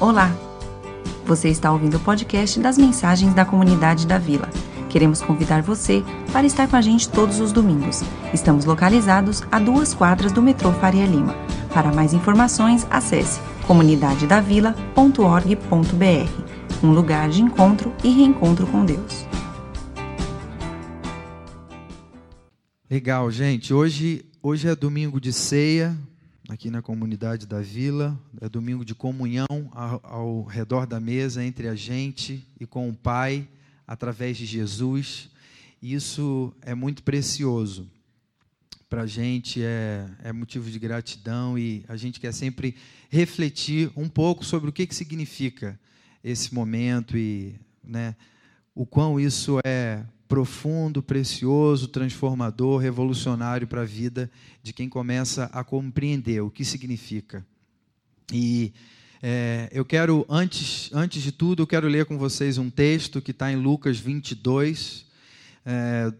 Olá! Você está ouvindo o podcast das mensagens da comunidade da Vila. Queremos convidar você para estar com a gente todos os domingos. Estamos localizados a duas quadras do metrô Faria Lima. Para mais informações, acesse comunidadedavila.org.br um lugar de encontro e reencontro com Deus. Legal, gente. Hoje, hoje é domingo de ceia aqui na comunidade da vila. É domingo de comunhão ao, ao redor da mesa entre a gente e com o Pai através de Jesus. Isso é muito precioso para a gente, é, é motivo de gratidão e a gente quer sempre refletir um pouco sobre o que, que significa esse momento e né, o quão isso é profundo, precioso, transformador, revolucionário para a vida de quem começa a compreender o que significa. E é, eu quero, antes, antes de tudo, eu quero ler com vocês um texto que está em Lucas 22, é,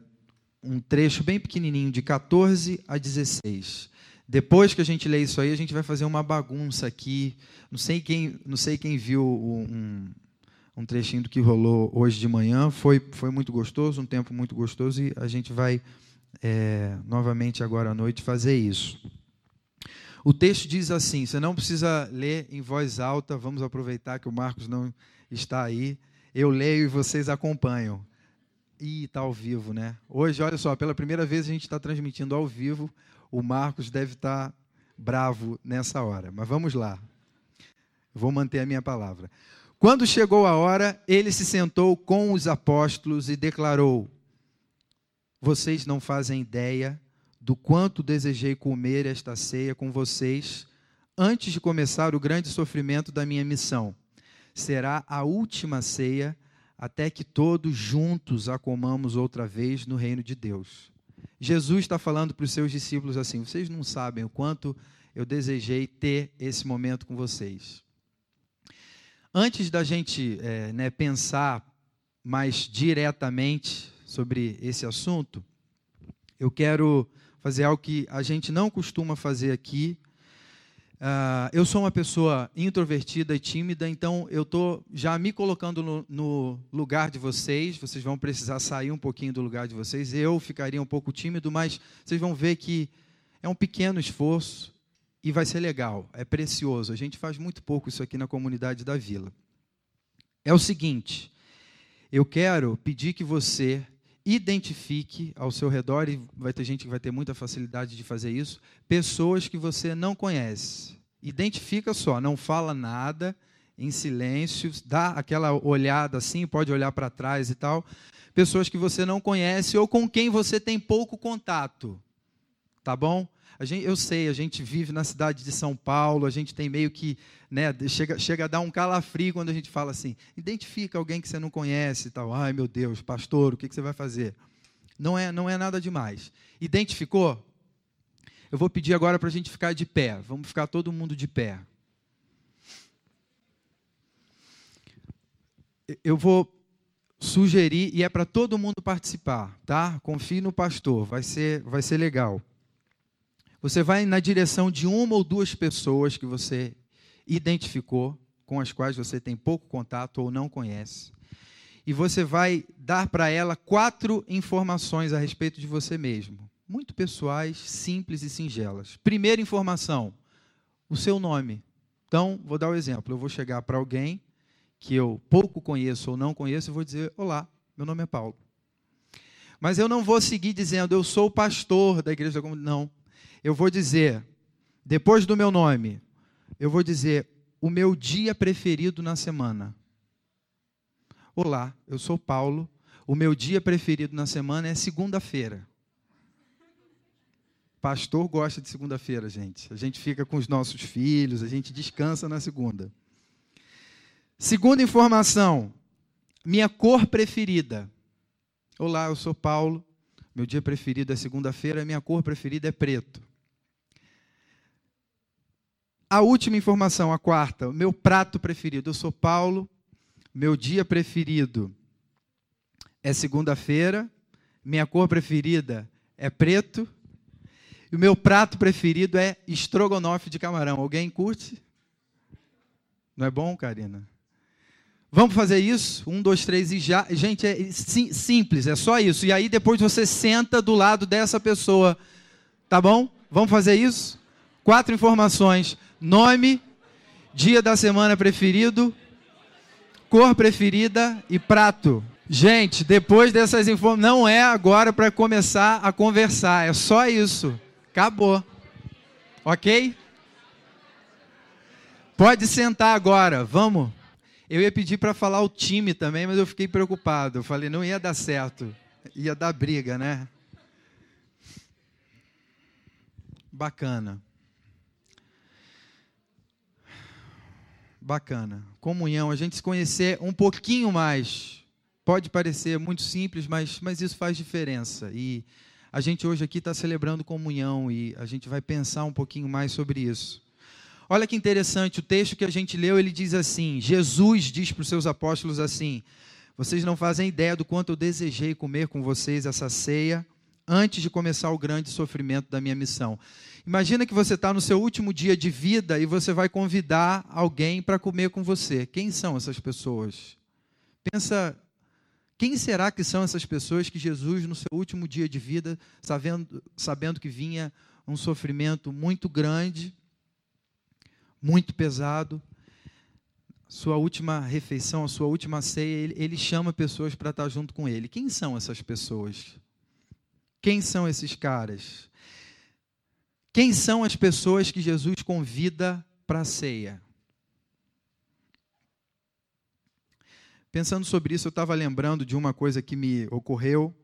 um trecho bem pequenininho, de 14 a 16. Depois que a gente lê isso aí, a gente vai fazer uma bagunça aqui. Não sei quem, não sei quem viu um, um trechinho do que rolou hoje de manhã. Foi, foi muito gostoso, um tempo muito gostoso, e a gente vai é, novamente agora à noite fazer isso. O texto diz assim: você não precisa ler em voz alta, vamos aproveitar que o Marcos não está aí. Eu leio e vocês acompanham. E está ao vivo, né? Hoje, olha só, pela primeira vez a gente está transmitindo ao vivo. O Marcos deve estar tá bravo nessa hora. Mas vamos lá. Vou manter a minha palavra. Quando chegou a hora, ele se sentou com os apóstolos e declarou: Vocês não fazem ideia do quanto desejei comer esta ceia com vocês antes de começar o grande sofrimento da minha missão. Será a última ceia até que todos juntos a comamos outra vez no reino de Deus. Jesus está falando para os seus discípulos assim: vocês não sabem o quanto eu desejei ter esse momento com vocês. Antes da gente é, né, pensar mais diretamente sobre esse assunto, eu quero fazer algo que a gente não costuma fazer aqui. Uh, eu sou uma pessoa introvertida e tímida, então eu estou já me colocando no, no, lugar de vocês. Vocês vão precisar sair um pouquinho do lugar de vocês. Eu ficaria um pouco tímido, mas vocês vão ver que é um pequeno esforço e vai ser legal, é precioso. A gente faz muito pouco isso aqui na comunidade da vila. É o seguinte, eu quero pedir que você identifique ao seu redor, e vai ter gente que vai ter muita facilidade de fazer isso, pessoas que você não conhece. Identifica só, não fala nada, em silêncio, dá aquela olhada assim, pode olhar para trás e tal. Pessoas que você não conhece ou com quem você tem pouco contato. Tá bom? Gente, eu sei, a gente vive na cidade de São Paulo, a gente tem meio que, né, chega, chega a dar um calafrio quando a gente fala assim, identifica alguém que você não conhece e tal. Ai, meu Deus, pastor, o que, que você vai fazer? Não é, não é nada demais. Identificou? Eu vou pedir agora para a gente ficar de pé. Vamos ficar todo mundo de pé. Eu vou sugerir, e é para todo mundo participar, tá? Confie no pastor, vai ser, vai ser legal. Você vai na direção de uma ou duas pessoas que você identificou, com as quais você tem pouco contato ou não conhece. E você vai dar para ela quatro informações a respeito de você mesmo. Muito pessoais, simples e singelas. Primeira informação: o seu nome. Então, vou dar o um exemplo. Eu vou chegar para alguém que eu pouco conheço ou não conheço e vou dizer: Olá, meu nome é Paulo. Mas eu não vou seguir dizendo: Eu sou o pastor da igreja da comunidade. Não eu vou dizer, depois do meu nome, eu vou dizer o meu dia preferido na semana. Olá, eu sou Paulo. O meu dia preferido na semana é segunda-feira. Pastor gosta de segunda-feira, gente. A gente fica com os nossos filhos, a gente descansa na segunda. Segunda informação, minha cor preferida. Olá, eu sou Paulo. Meu dia preferido é segunda-feira, minha cor preferida é preto. A última informação, a quarta, meu prato preferido. Eu sou Paulo, meu dia preferido é segunda-feira, minha cor preferida é preto, e o meu prato preferido é estrogonofe de camarão. Alguém curte? Não é bom, Karina? Vamos fazer isso? Um, dois, três e já. Gente, é sim, simples, é só isso. E aí depois você senta do lado dessa pessoa. Tá bom? Vamos fazer isso? Quatro informações: nome, dia da semana preferido, cor preferida e prato. Gente, depois dessas informações, não é agora para começar a conversar, é só isso. Acabou. Ok? Pode sentar agora, vamos. Eu ia pedir para falar o time também, mas eu fiquei preocupado. Eu falei, não ia dar certo. Ia dar briga, né? Bacana. Bacana. Comunhão, a gente se conhecer um pouquinho mais. Pode parecer muito simples, mas, mas isso faz diferença. E a gente hoje aqui está celebrando comunhão e a gente vai pensar um pouquinho mais sobre isso. Olha que interessante, o texto que a gente leu, ele diz assim: Jesus diz para os seus apóstolos assim: Vocês não fazem ideia do quanto eu desejei comer com vocês essa ceia antes de começar o grande sofrimento da minha missão. Imagina que você está no seu último dia de vida e você vai convidar alguém para comer com você. Quem são essas pessoas? Pensa quem será que são essas pessoas que Jesus, no seu último dia de vida, sabendo, sabendo que vinha um sofrimento muito grande, muito pesado, sua última refeição, a sua última ceia, ele, ele chama pessoas para estar junto com ele. Quem são essas pessoas? Quem são esses caras? Quem são as pessoas que Jesus convida para a ceia? Pensando sobre isso, eu estava lembrando de uma coisa que me ocorreu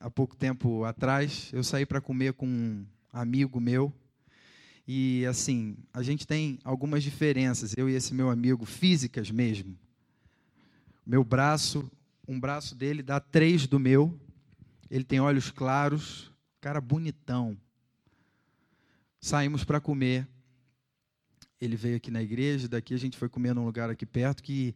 há pouco tempo atrás. Eu saí para comer com um amigo meu. E assim, a gente tem algumas diferenças, eu e esse meu amigo, físicas mesmo. Meu braço, um braço dele dá três do meu. Ele tem olhos claros, cara bonitão. Saímos para comer. Ele veio aqui na igreja, daqui a gente foi comer num lugar aqui perto que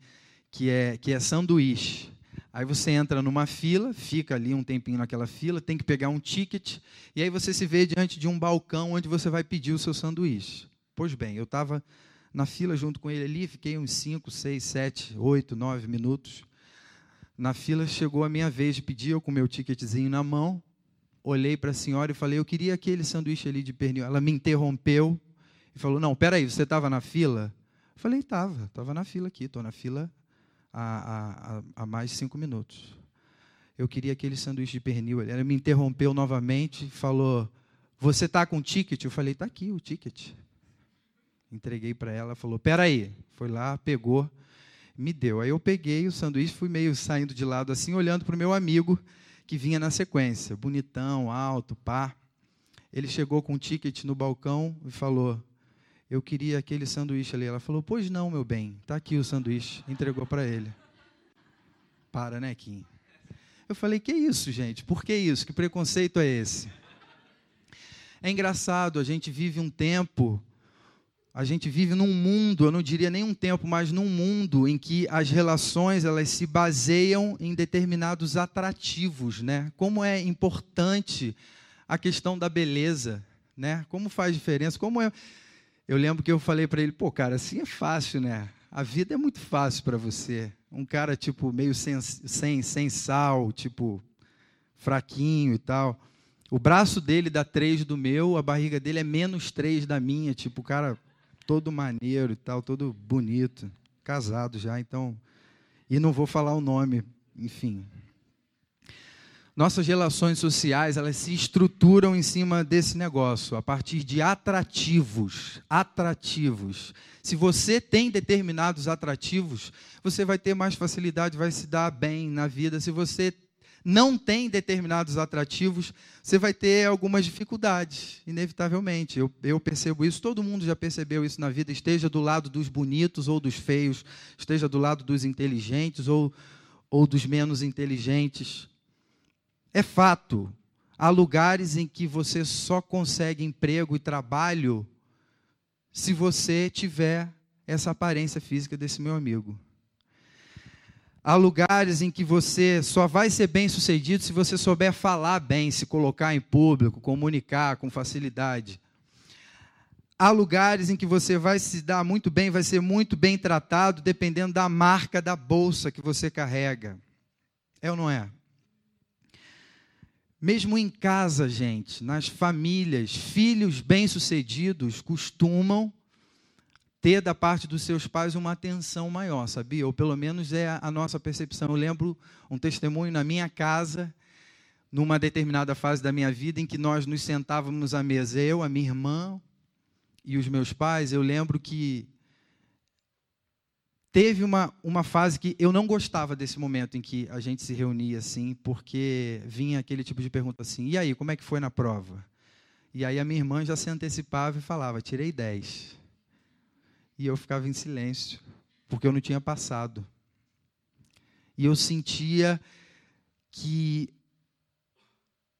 que é, que é sanduíche. Aí você entra numa fila, fica ali um tempinho naquela fila, tem que pegar um ticket, e aí você se vê diante de um balcão onde você vai pedir o seu sanduíche. Pois bem, eu estava na fila junto com ele ali, fiquei uns 5, 6, 7, 8, 9 minutos. Na fila chegou a minha vez de pedir, eu com meu ticketzinho na mão, olhei para a senhora e falei, eu queria aquele sanduíche ali de pernil. Ela me interrompeu e falou, não, peraí, você estava na fila? Eu falei, estava, estava na fila aqui, estou na fila há, há, há mais de cinco minutos. Eu queria aquele sanduíche de pernil. Ela me interrompeu novamente, falou: Você está com o ticket? Eu falei: Está aqui o ticket. Entreguei para ela, falou: Peraí. Foi lá, pegou, me deu. Aí eu peguei o sanduíche, fui meio saindo de lado assim, olhando para o meu amigo que vinha na sequência, bonitão, alto, pá. Ele chegou com o ticket no balcão e falou: eu queria aquele sanduíche ali. Ela falou, pois não, meu bem, está aqui o sanduíche. Entregou para ele. Para, né, Kim? Eu falei, que isso, gente? Por que isso? Que preconceito é esse? É engraçado, a gente vive um tempo, a gente vive num mundo, eu não diria nem um tempo, mas num mundo em que as relações elas se baseiam em determinados atrativos, né? Como é importante a questão da beleza, né? Como faz diferença? Como é eu lembro que eu falei para ele, pô, cara, assim é fácil, né? A vida é muito fácil para você. Um cara, tipo, meio sem, sem, sem sal, tipo, fraquinho e tal. O braço dele dá três do meu, a barriga dele é menos três da minha. Tipo, o cara todo maneiro e tal, todo bonito. Casado já, então. E não vou falar o nome, enfim. Nossas relações sociais, elas se estruturam em cima desse negócio, a partir de atrativos, atrativos. Se você tem determinados atrativos, você vai ter mais facilidade, vai se dar bem na vida. Se você não tem determinados atrativos, você vai ter algumas dificuldades, inevitavelmente. Eu, eu, percebo isso, todo mundo já percebeu isso na vida. Esteja do lado dos bonitos ou dos feios, esteja do lado dos inteligentes ou, ou dos menos inteligentes. É fato. Há lugares em que você só consegue emprego e trabalho se você tiver essa aparência física desse meu amigo. Há lugares em que você só vai ser bem sucedido se você souber falar bem, se colocar em público, comunicar com facilidade. há lugares em que você vai se dar muito bem, vai ser muito bem tratado, dependendo da marca da bolsa que você carrega. É ou não é? Mesmo em casa, gente, nas famílias, filhos bem-sucedidos costumam ter da parte dos seus pais uma atenção maior, sabia? Ou pelo menos é a nossa percepção. Eu lembro um testemunho na minha casa, numa determinada fase da minha vida, em que nós nos sentávamos à mesa, eu, a minha irmã e os meus pais. Eu lembro que teve uma, uma fase que eu não gostava desse momento em que a gente se reunia assim, porque vinha aquele tipo de pergunta assim: e aí, como é que foi na prova? E aí a minha irmã já se antecipava e falava: tirei 10. E eu ficava em silêncio, porque eu não tinha passado. E eu sentia que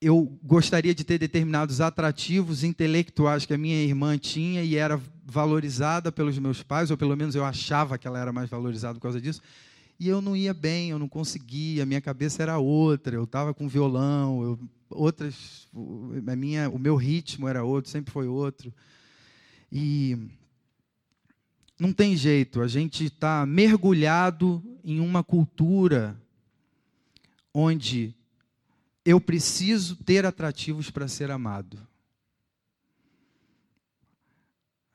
eu gostaria de ter determinados atrativos intelectuais que a minha irmã tinha e era valorizada pelos meus pais, ou pelo menos eu achava que ela era mais valorizada por causa disso. E eu não ia bem, eu não conseguia, a minha cabeça era outra, eu estava com violão, eu, outras, a minha, o meu ritmo era outro, sempre foi outro. E não tem jeito, a gente está mergulhado em uma cultura onde eu preciso ter atrativos para ser amado.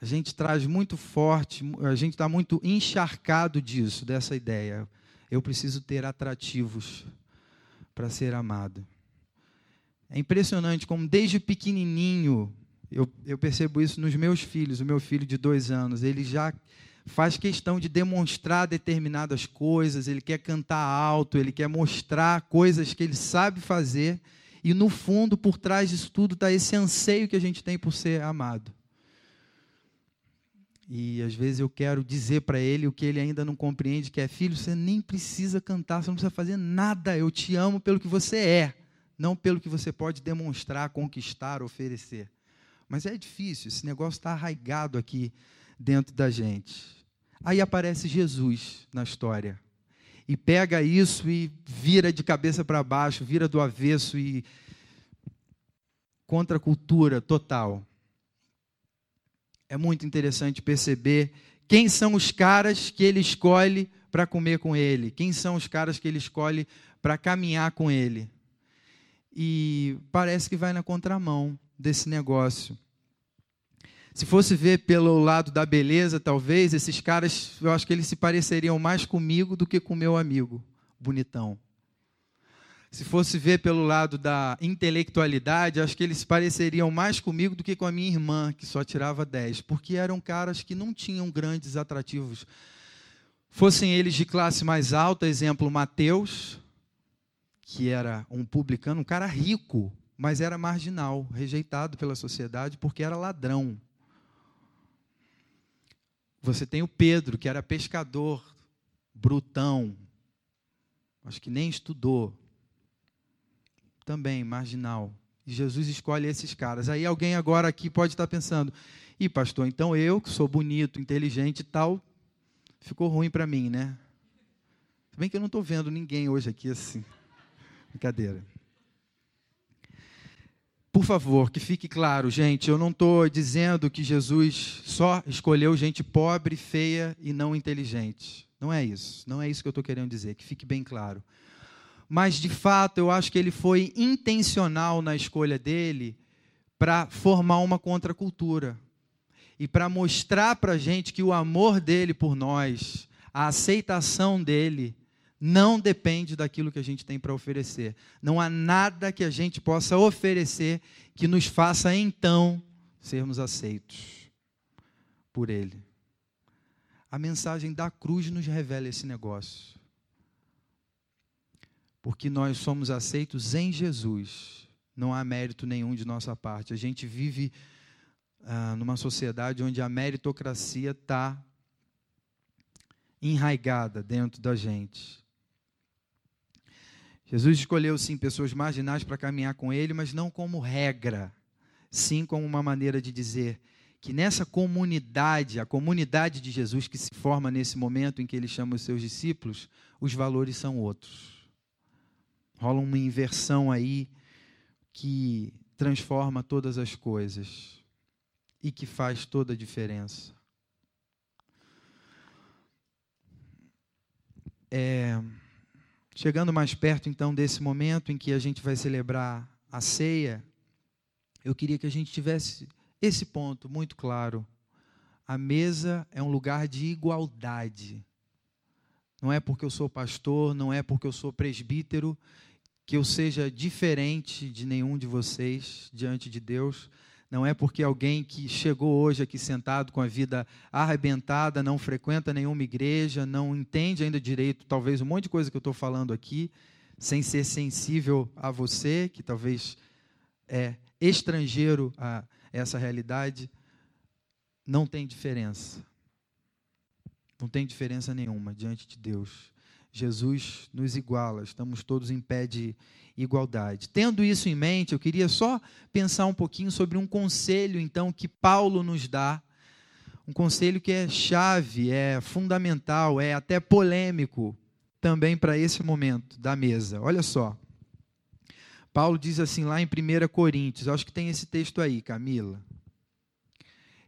A gente traz muito forte, a gente está muito encharcado disso, dessa ideia. Eu preciso ter atrativos para ser amado. É impressionante como desde pequenininho eu, eu percebo isso nos meus filhos. O meu filho de dois anos, ele já faz questão de demonstrar determinadas coisas, ele quer cantar alto, ele quer mostrar coisas que ele sabe fazer, e no fundo, por trás disso tudo, está esse anseio que a gente tem por ser amado. E às vezes eu quero dizer para ele o que ele ainda não compreende, que é, filho, você nem precisa cantar, você não precisa fazer nada, eu te amo pelo que você é, não pelo que você pode demonstrar, conquistar, oferecer. Mas é difícil, esse negócio está arraigado aqui dentro da gente. Aí aparece Jesus na história. E pega isso e vira de cabeça para baixo, vira do avesso e contra a cultura total. É muito interessante perceber quem são os caras que ele escolhe para comer com ele, quem são os caras que ele escolhe para caminhar com ele. E parece que vai na contramão desse negócio. Se fosse ver pelo lado da beleza, talvez, esses caras, eu acho que eles se pareceriam mais comigo do que com meu amigo, bonitão. Se fosse ver pelo lado da intelectualidade, acho que eles se pareceriam mais comigo do que com a minha irmã, que só tirava 10, porque eram caras que não tinham grandes atrativos. Fossem eles de classe mais alta, exemplo, Mateus, que era um publicano, um cara rico, mas era marginal, rejeitado pela sociedade porque era ladrão. Você tem o Pedro, que era pescador, brutão, acho que nem estudou, também marginal. E Jesus escolhe esses caras. Aí alguém agora aqui pode estar pensando: e pastor, então eu, que sou bonito, inteligente e tal, ficou ruim para mim, né? Se bem que eu não estou vendo ninguém hoje aqui assim. Brincadeira. Por favor, que fique claro, gente, eu não estou dizendo que Jesus só escolheu gente pobre, feia e não inteligente. Não é isso. Não é isso que eu estou querendo dizer, que fique bem claro. Mas, de fato, eu acho que ele foi intencional na escolha dele para formar uma contracultura e para mostrar para a gente que o amor dele por nós, a aceitação dele, não depende daquilo que a gente tem para oferecer. Não há nada que a gente possa oferecer que nos faça então sermos aceitos por Ele. A mensagem da cruz nos revela esse negócio. Porque nós somos aceitos em Jesus. Não há mérito nenhum de nossa parte. A gente vive ah, numa sociedade onde a meritocracia está enraigada dentro da gente. Jesus escolheu, sim, pessoas marginais para caminhar com ele, mas não como regra, sim como uma maneira de dizer que nessa comunidade, a comunidade de Jesus que se forma nesse momento em que ele chama os seus discípulos, os valores são outros. Rola uma inversão aí que transforma todas as coisas. e que faz toda a diferença. É, chegando mais perto então desse momento em que a gente vai celebrar a ceia, eu queria que a gente tivesse esse ponto muito claro. A mesa é um lugar de igualdade. Não é porque eu sou pastor, não é porque eu sou presbítero, que eu seja diferente de nenhum de vocês diante de Deus. Não é porque alguém que chegou hoje aqui sentado com a vida arrebentada, não frequenta nenhuma igreja, não entende ainda direito, talvez um monte de coisa que eu estou falando aqui, sem ser sensível a você, que talvez é estrangeiro a essa realidade, não tem diferença. Não tem diferença nenhuma diante de Deus. Jesus nos iguala, estamos todos em pé de igualdade. Tendo isso em mente, eu queria só pensar um pouquinho sobre um conselho, então, que Paulo nos dá. Um conselho que é chave, é fundamental, é até polêmico também para esse momento da mesa. Olha só. Paulo diz assim lá em 1 Coríntios, acho que tem esse texto aí, Camila.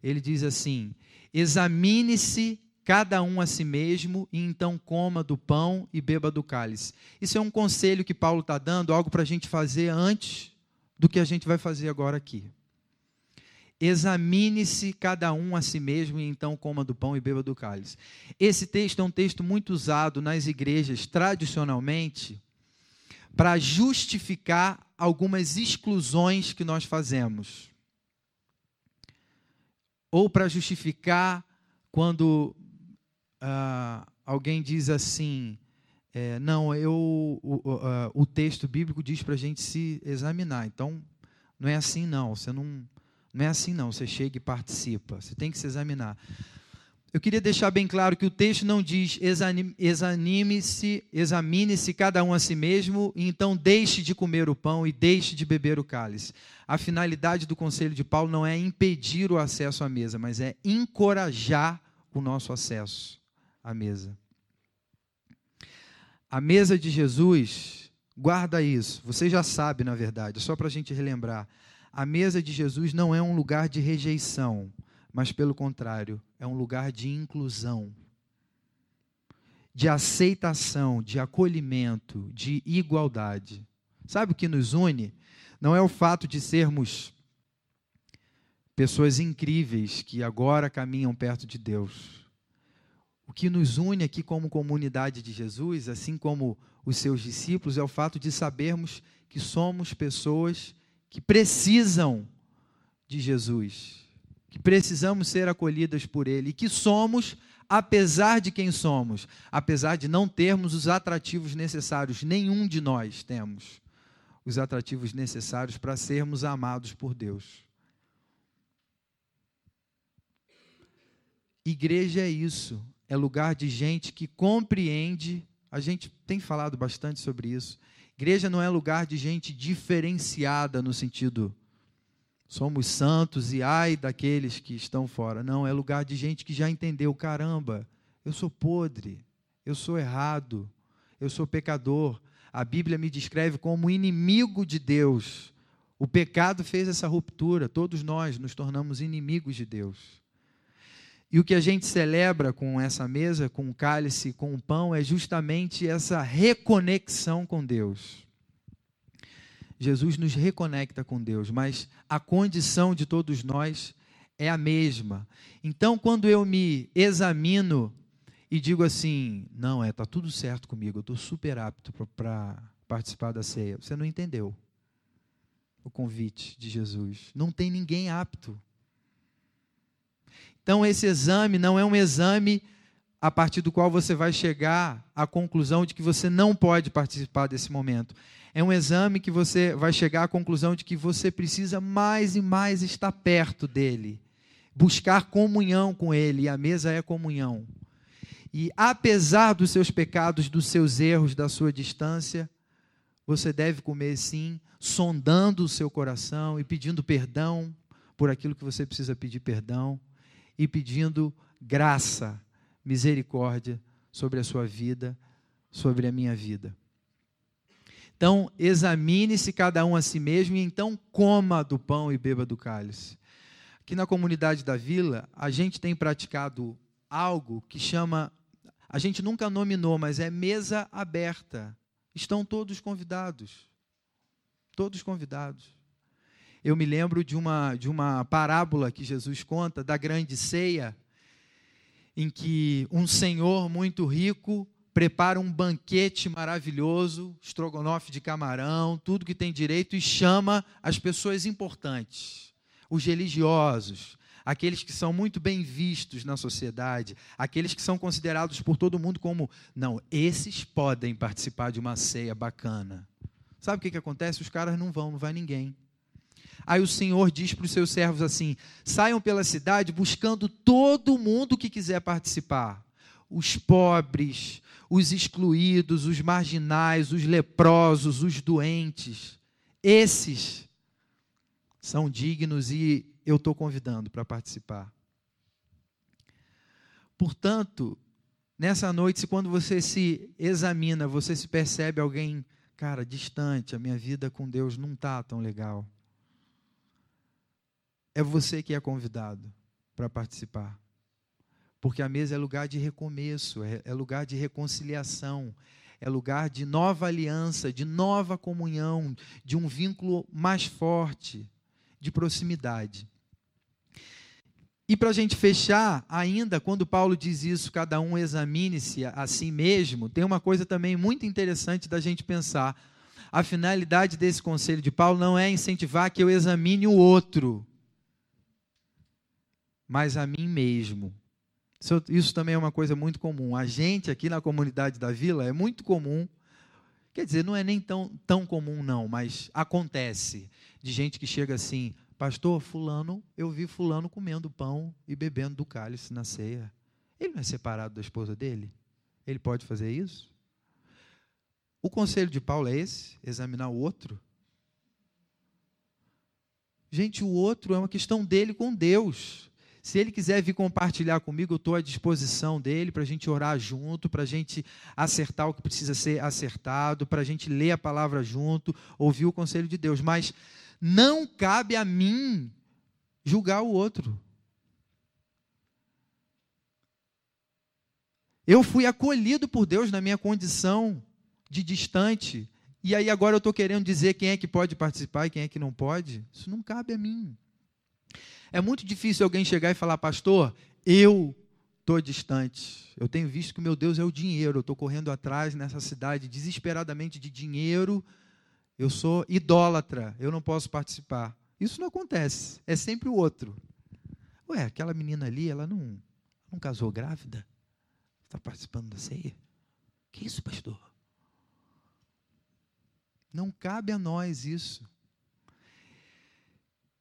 Ele diz assim: examine-se cada um a si mesmo, e então coma do pão e beba do cálice. Isso é um conselho que Paulo está dando, algo para a gente fazer antes do que a gente vai fazer agora aqui. Examine-se cada um a si mesmo e então coma do pão e beba do cálice. Esse texto é um texto muito usado nas igrejas tradicionalmente para justificar algumas exclusões que nós fazemos. Ou para justificar quando ah, alguém diz assim, é, não, eu, o, o, o, texto bíblico diz para a gente se examinar. Então, não é assim não. Você não, não é assim não. Você chega e participa. Você tem que se examinar. Eu queria deixar bem claro que o texto não diz examine-se, examine-se cada um a si mesmo, e então deixe de comer o pão e deixe de beber o cálice. A finalidade do conselho de Paulo não é impedir o acesso à mesa, mas é encorajar o nosso acesso a mesa. A mesa de Jesus, guarda isso, você já sabe, na verdade, só para a gente relembrar. A mesa de Jesus não é um lugar de rejeição, mas, pelo contrário, é um lugar de inclusão, de aceitação, de acolhimento, de igualdade. Sabe o que nos une? Não é o fato de sermos pessoas incríveis que agora caminham perto de Deus o que nos une aqui como comunidade de Jesus, assim como os seus discípulos, é o fato de sabermos que somos pessoas que precisam de Jesus, que precisamos ser acolhidas por Ele, e que somos, apesar de quem somos, apesar de não termos os atrativos necessários, nenhum de nós temos os atrativos necessários para sermos amados por Deus. Igreja é isso, é lugar de gente que compreende. A gente tem falado bastante sobre isso. Igreja não é lugar de gente diferenciada no sentido somos santos e ai daqueles que estão fora. Não, é lugar de gente que já entendeu, caramba, eu sou podre, eu sou errado, eu sou pecador. A Bíblia me descreve como inimigo de Deus. O pecado fez essa ruptura, todos nós nos tornamos inimigos de Deus. E o que a gente celebra com essa mesa, com o cálice, com o pão, é justamente essa reconexão com Deus. Jesus nos reconecta com Deus, mas a condição de todos nós é a mesma. Então, quando eu me examino e digo assim, não, é, tá tudo certo comigo, eu estou super apto para participar da ceia. Você não entendeu o convite de Jesus. Não tem ninguém apto. Então, esse exame não é um exame a partir do qual você vai chegar à conclusão de que você não pode participar desse momento. É um exame que você vai chegar à conclusão de que você precisa mais e mais estar perto dele, buscar comunhão com ele, e a mesa é comunhão. E apesar dos seus pecados, dos seus erros, da sua distância, você deve comer sim, sondando o seu coração e pedindo perdão por aquilo que você precisa pedir perdão e pedindo graça, misericórdia sobre a sua vida, sobre a minha vida. Então, examine-se cada um a si mesmo e então coma do pão e beba do cálice. Aqui na comunidade da vila, a gente tem praticado algo que chama, a gente nunca nominou, mas é mesa aberta. Estão todos convidados. Todos convidados. Eu me lembro de uma, de uma parábola que Jesus conta da grande ceia, em que um senhor muito rico prepara um banquete maravilhoso, estrogonofe de camarão, tudo que tem direito, e chama as pessoas importantes, os religiosos, aqueles que são muito bem vistos na sociedade, aqueles que são considerados por todo mundo como, não, esses podem participar de uma ceia bacana. Sabe o que, que acontece? Os caras não vão, não vai ninguém. Aí o Senhor diz para os seus servos assim: saiam pela cidade buscando todo mundo que quiser participar. Os pobres, os excluídos, os marginais, os leprosos, os doentes. Esses são dignos e eu estou convidando para participar. Portanto, nessa noite, se quando você se examina, você se percebe alguém, cara, distante, a minha vida com Deus não está tão legal é você que é convidado para participar. Porque a mesa é lugar de recomeço, é, é lugar de reconciliação, é lugar de nova aliança, de nova comunhão, de um vínculo mais forte, de proximidade. E para a gente fechar, ainda, quando Paulo diz isso, cada um examine-se a si mesmo, tem uma coisa também muito interessante da gente pensar. A finalidade desse conselho de Paulo não é incentivar que eu examine o outro, mas a mim mesmo. Isso, isso também é uma coisa muito comum. A gente aqui na comunidade da vila é muito comum. Quer dizer, não é nem tão, tão comum, não, mas acontece de gente que chega assim, pastor, fulano, eu vi fulano comendo pão e bebendo do cálice na ceia. Ele não é separado da esposa dele? Ele pode fazer isso? O conselho de Paulo é esse: examinar o outro. Gente, o outro é uma questão dele com Deus. Se ele quiser vir compartilhar comigo, eu estou à disposição dele para a gente orar junto, para a gente acertar o que precisa ser acertado, para a gente ler a palavra junto, ouvir o conselho de Deus. Mas não cabe a mim julgar o outro. Eu fui acolhido por Deus na minha condição de distante. E aí agora eu estou querendo dizer quem é que pode participar e quem é que não pode? Isso não cabe a mim. É muito difícil alguém chegar e falar, pastor, eu estou distante. Eu tenho visto que meu Deus é o dinheiro. Eu estou correndo atrás nessa cidade desesperadamente de dinheiro. Eu sou idólatra. Eu não posso participar. Isso não acontece. É sempre o outro. Ué, aquela menina ali, ela não, não casou grávida? Está participando da ceia? Que isso, pastor? Não cabe a nós isso.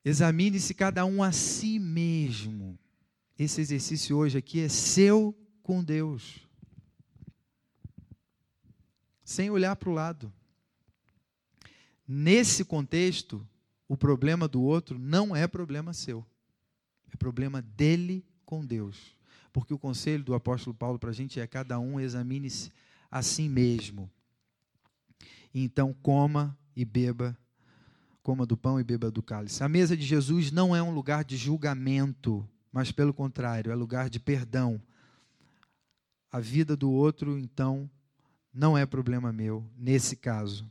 Examine-se cada um a si mesmo. Esse exercício hoje aqui é seu com Deus. Sem olhar para o lado. Nesse contexto, o problema do outro não é problema seu. É problema dele com Deus. Porque o conselho do apóstolo Paulo para a gente é: cada um examine-se a si mesmo. Então, coma e beba coma do pão e beba do cálice. A mesa de Jesus não é um lugar de julgamento, mas pelo contrário, é lugar de perdão. A vida do outro, então, não é problema meu nesse caso.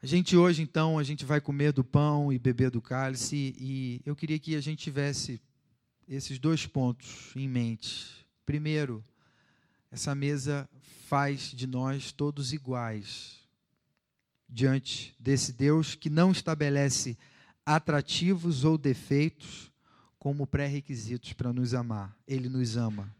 A gente hoje, então, a gente vai comer do pão e beber do cálice, e eu queria que a gente tivesse esses dois pontos em mente. Primeiro, essa mesa faz de nós todos iguais diante desse Deus que não estabelece atrativos ou defeitos como pré-requisitos para nos amar. Ele nos ama.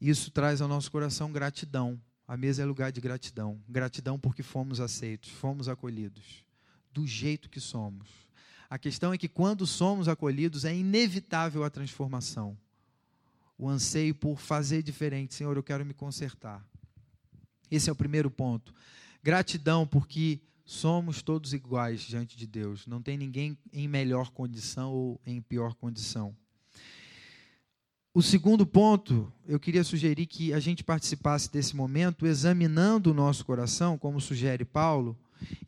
Isso traz ao nosso coração gratidão. A mesa é lugar de gratidão. Gratidão porque fomos aceitos, fomos acolhidos, do jeito que somos. A questão é que quando somos acolhidos, é inevitável a transformação. O anseio por fazer diferente. Senhor, eu quero me consertar. Esse é o primeiro ponto. Gratidão, porque somos todos iguais diante de Deus. Não tem ninguém em melhor condição ou em pior condição. O segundo ponto, eu queria sugerir que a gente participasse desse momento examinando o nosso coração, como sugere Paulo,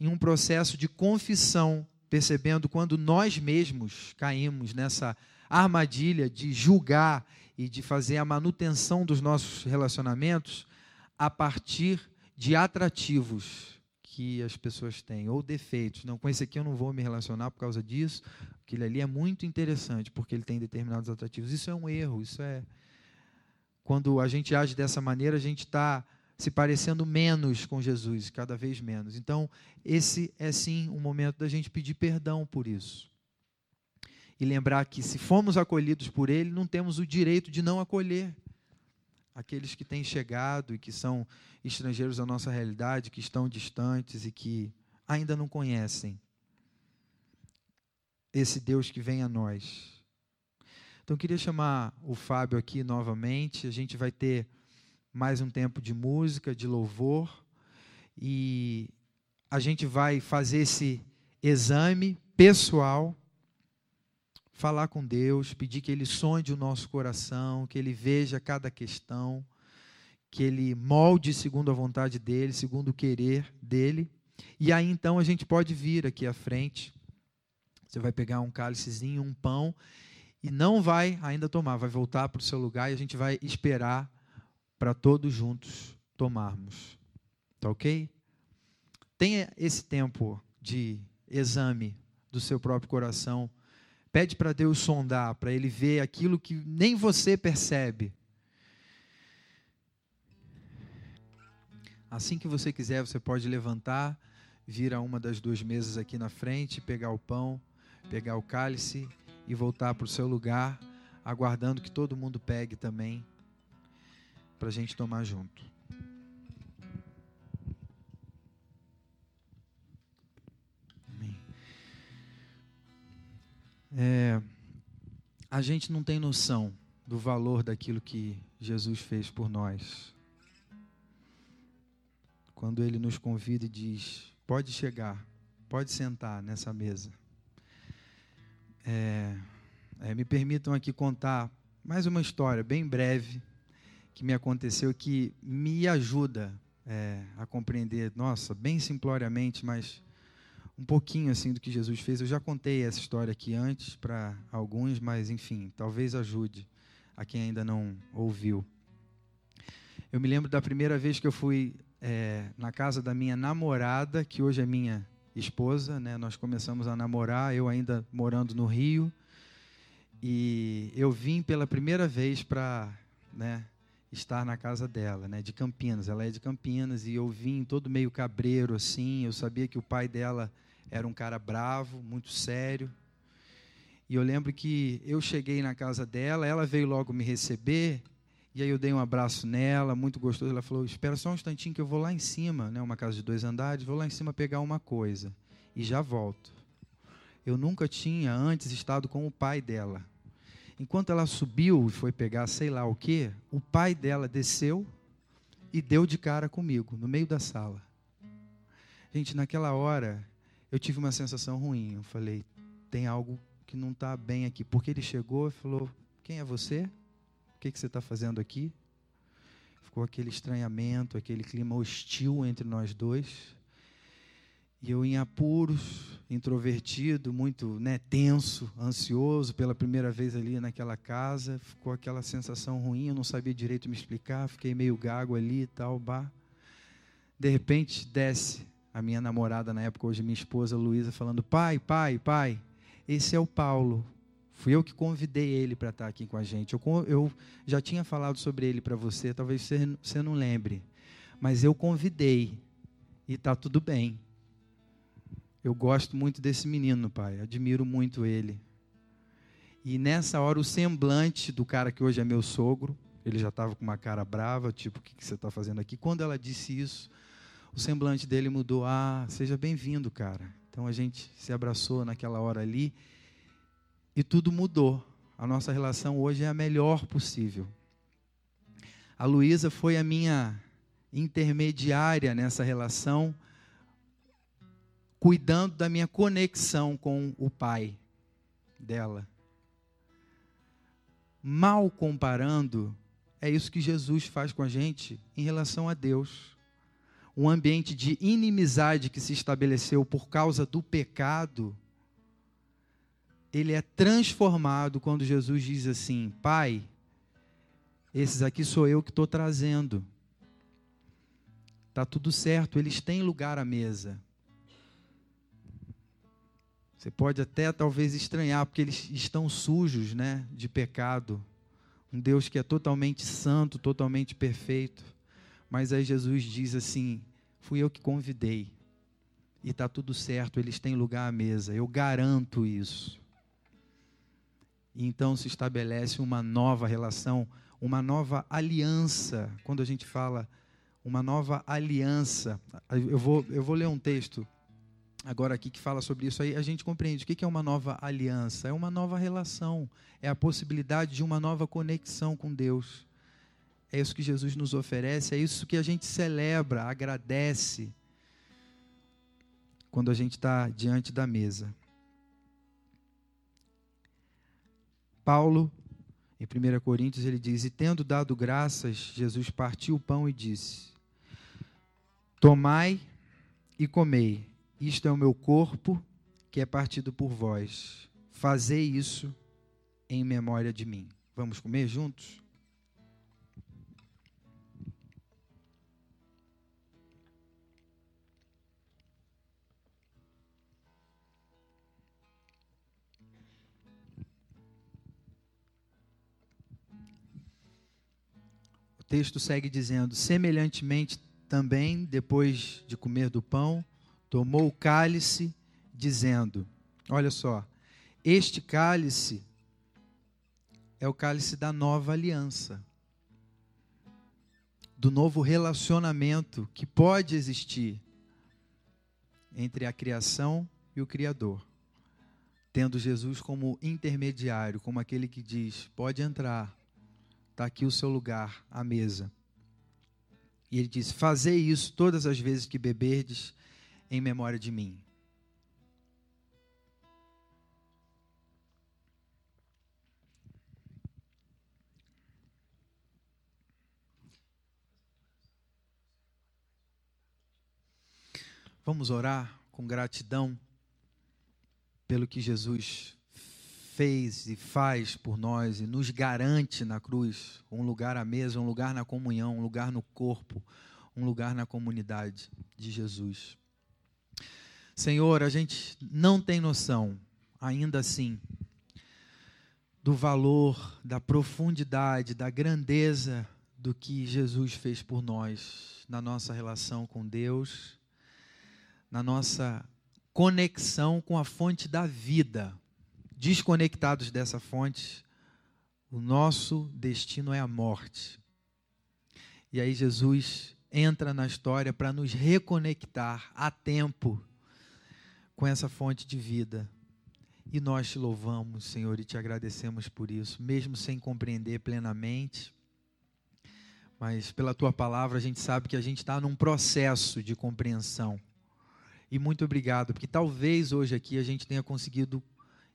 em um processo de confissão, percebendo quando nós mesmos caímos nessa armadilha de julgar e de fazer a manutenção dos nossos relacionamentos a partir de atrativos que as pessoas têm, ou defeitos. Não, com esse aqui eu não vou me relacionar por causa disso. Aquele ali é muito interessante porque ele tem determinados atrativos. Isso é um erro, isso é. Quando a gente age dessa maneira, a gente está se parecendo menos com Jesus, cada vez menos. Então, esse é sim um momento da gente pedir perdão por isso. E lembrar que se fomos acolhidos por Ele, não temos o direito de não acolher aqueles que têm chegado e que são estrangeiros à nossa realidade, que estão distantes e que ainda não conhecem esse Deus que vem a nós. Então, eu queria chamar o Fábio aqui novamente. A gente vai ter mais um tempo de música, de louvor, e a gente vai fazer esse exame pessoal, falar com Deus, pedir que Ele sonde o nosso coração, que Ele veja cada questão, que Ele molde segundo a vontade dEle, segundo o querer dEle, e aí então a gente pode vir aqui à frente. Você vai pegar um cálicezinho, um pão, e não vai ainda tomar, vai voltar para o seu lugar e a gente vai esperar para todos juntos tomarmos. Tá ok? Tenha esse tempo de exame do seu próprio coração. Pede para Deus sondar, para Ele ver aquilo que nem você percebe. Assim que você quiser, você pode levantar, vir a uma das duas mesas aqui na frente, pegar o pão, pegar o cálice e voltar para o seu lugar, aguardando que todo mundo pegue também para a gente tomar junto. É, a gente não tem noção do valor daquilo que Jesus fez por nós. Quando ele nos convida e diz: pode chegar, pode sentar nessa mesa. É, é, me permitam aqui contar mais uma história bem breve que me aconteceu que me ajuda é, a compreender, nossa, bem simploriamente, mas um pouquinho assim do que Jesus fez. Eu já contei essa história aqui antes para alguns, mas enfim, talvez ajude a quem ainda não ouviu. Eu me lembro da primeira vez que eu fui é, na casa da minha namorada, que hoje é minha esposa, né? Nós começamos a namorar, eu ainda morando no Rio, e eu vim pela primeira vez para, né? estar na casa dela, né, de Campinas. Ela é de Campinas e eu vim todo meio cabreiro assim. Eu sabia que o pai dela era um cara bravo, muito sério. E eu lembro que eu cheguei na casa dela, ela veio logo me receber, e aí eu dei um abraço nela, muito gostoso. Ela falou: Espera só um instantinho que eu vou lá em cima, né, uma casa de dois andares, vou lá em cima pegar uma coisa e já volto. Eu nunca tinha antes estado com o pai dela. Enquanto ela subiu e foi pegar sei lá o que, o pai dela desceu e deu de cara comigo, no meio da sala. Gente, naquela hora, eu tive uma sensação ruim. Eu falei, tem algo que não está bem aqui. Porque ele chegou e falou: Quem é você? O que, que você está fazendo aqui? Ficou aquele estranhamento, aquele clima hostil entre nós dois. E eu em apuros, introvertido, muito né, tenso, ansioso pela primeira vez ali naquela casa. Ficou aquela sensação ruim, eu não sabia direito me explicar, fiquei meio gago ali e tal. Bah. De repente desce a minha namorada na época, hoje minha esposa Luísa, falando: Pai, pai, pai, esse é o Paulo. Fui eu que convidei ele para estar aqui com a gente. Eu, eu já tinha falado sobre ele para você, talvez você, você não lembre. Mas eu convidei e está tudo bem. Eu gosto muito desse menino, pai. Admiro muito ele. E nessa hora, o semblante do cara que hoje é meu sogro, ele já estava com uma cara brava, tipo, o que, que você está fazendo aqui? Quando ela disse isso, o semblante dele mudou. Ah, seja bem-vindo, cara. Então a gente se abraçou naquela hora ali e tudo mudou. A nossa relação hoje é a melhor possível. A Luísa foi a minha intermediária nessa relação cuidando da minha conexão com o pai dela. Mal comparando, é isso que Jesus faz com a gente em relação a Deus. Um ambiente de inimizade que se estabeleceu por causa do pecado, ele é transformado quando Jesus diz assim: Pai, esses aqui sou eu que estou trazendo. Está tudo certo, eles têm lugar à mesa. Você pode até talvez estranhar, porque eles estão sujos né, de pecado. Um Deus que é totalmente santo, totalmente perfeito. Mas aí Jesus diz assim: fui eu que convidei. E está tudo certo, eles têm lugar à mesa. Eu garanto isso. E então se estabelece uma nova relação, uma nova aliança. Quando a gente fala uma nova aliança. Eu vou, eu vou ler um texto agora aqui que fala sobre isso. Aí a gente compreende o que é uma nova aliança. É uma nova relação. É a possibilidade de uma nova conexão com Deus. É isso que Jesus nos oferece. É isso que a gente celebra, agradece quando a gente está diante da mesa. Paulo, em 1 Coríntios, ele diz: E tendo dado graças, Jesus partiu o pão e disse: Tomai e comei, isto é o meu corpo, que é partido por vós. Fazei isso em memória de mim. Vamos comer juntos? Texto segue dizendo: semelhantemente também, depois de comer do pão, tomou o cálice, dizendo: Olha só, este cálice é o cálice da nova aliança, do novo relacionamento que pode existir entre a criação e o Criador, tendo Jesus como intermediário, como aquele que diz: pode entrar, está aqui o seu lugar, a mesa. E ele diz: Fazei isso todas as vezes que beberdes, em memória de mim. Vamos orar com gratidão pelo que Jesus fez e faz por nós e nos garante na cruz um lugar à mesa, um lugar na comunhão, um lugar no corpo, um lugar na comunidade de Jesus. Senhor, a gente não tem noção, ainda assim, do valor, da profundidade, da grandeza do que Jesus fez por nós na nossa relação com Deus, na nossa conexão com a fonte da vida. Desconectados dessa fonte, o nosso destino é a morte. E aí Jesus entra na história para nos reconectar a tempo com essa fonte de vida. E nós te louvamos, Senhor, e te agradecemos por isso, mesmo sem compreender plenamente. Mas pela tua palavra a gente sabe que a gente está num processo de compreensão. E muito obrigado, porque talvez hoje aqui a gente tenha conseguido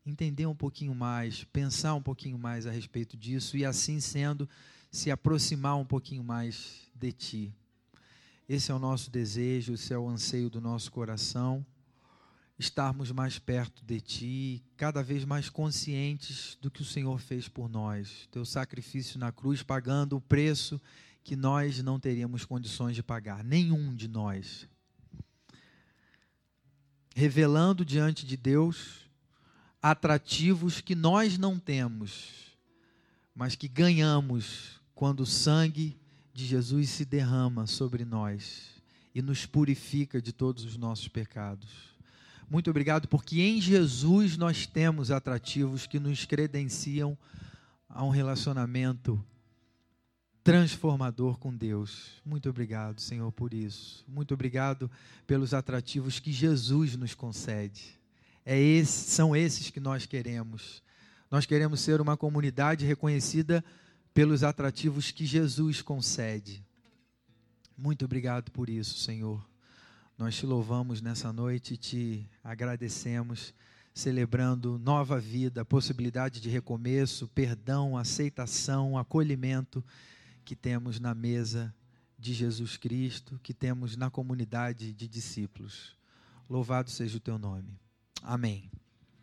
entender um pouquinho mais, pensar um pouquinho mais a respeito disso e assim sendo, se aproximar um pouquinho mais de ti. Esse é o nosso desejo, esse é o anseio do nosso coração estarmos mais perto de Ti, cada vez mais conscientes do que o Senhor fez por nós. Teu sacrifício na cruz, pagando o preço que nós não teríamos condições de pagar, nenhum de nós. Revelando diante de Deus atrativos que nós não temos, mas que ganhamos quando o sangue de Jesus se derrama sobre nós e nos purifica de todos os nossos pecados. Muito obrigado, porque em Jesus nós temos atrativos que nos credenciam a um relacionamento transformador com Deus. Muito obrigado, Senhor, por isso. Muito obrigado pelos atrativos que Jesus nos concede. É esse, são esses que nós queremos. Nós queremos ser uma comunidade reconhecida pelos atrativos que Jesus concede. Muito obrigado por isso, Senhor. Nós te louvamos nessa noite te agradecemos, celebrando nova vida, possibilidade de recomeço, perdão, aceitação, acolhimento que temos na mesa de Jesus Cristo que temos na comunidade de discípulos. Louvado seja o teu nome. Amém.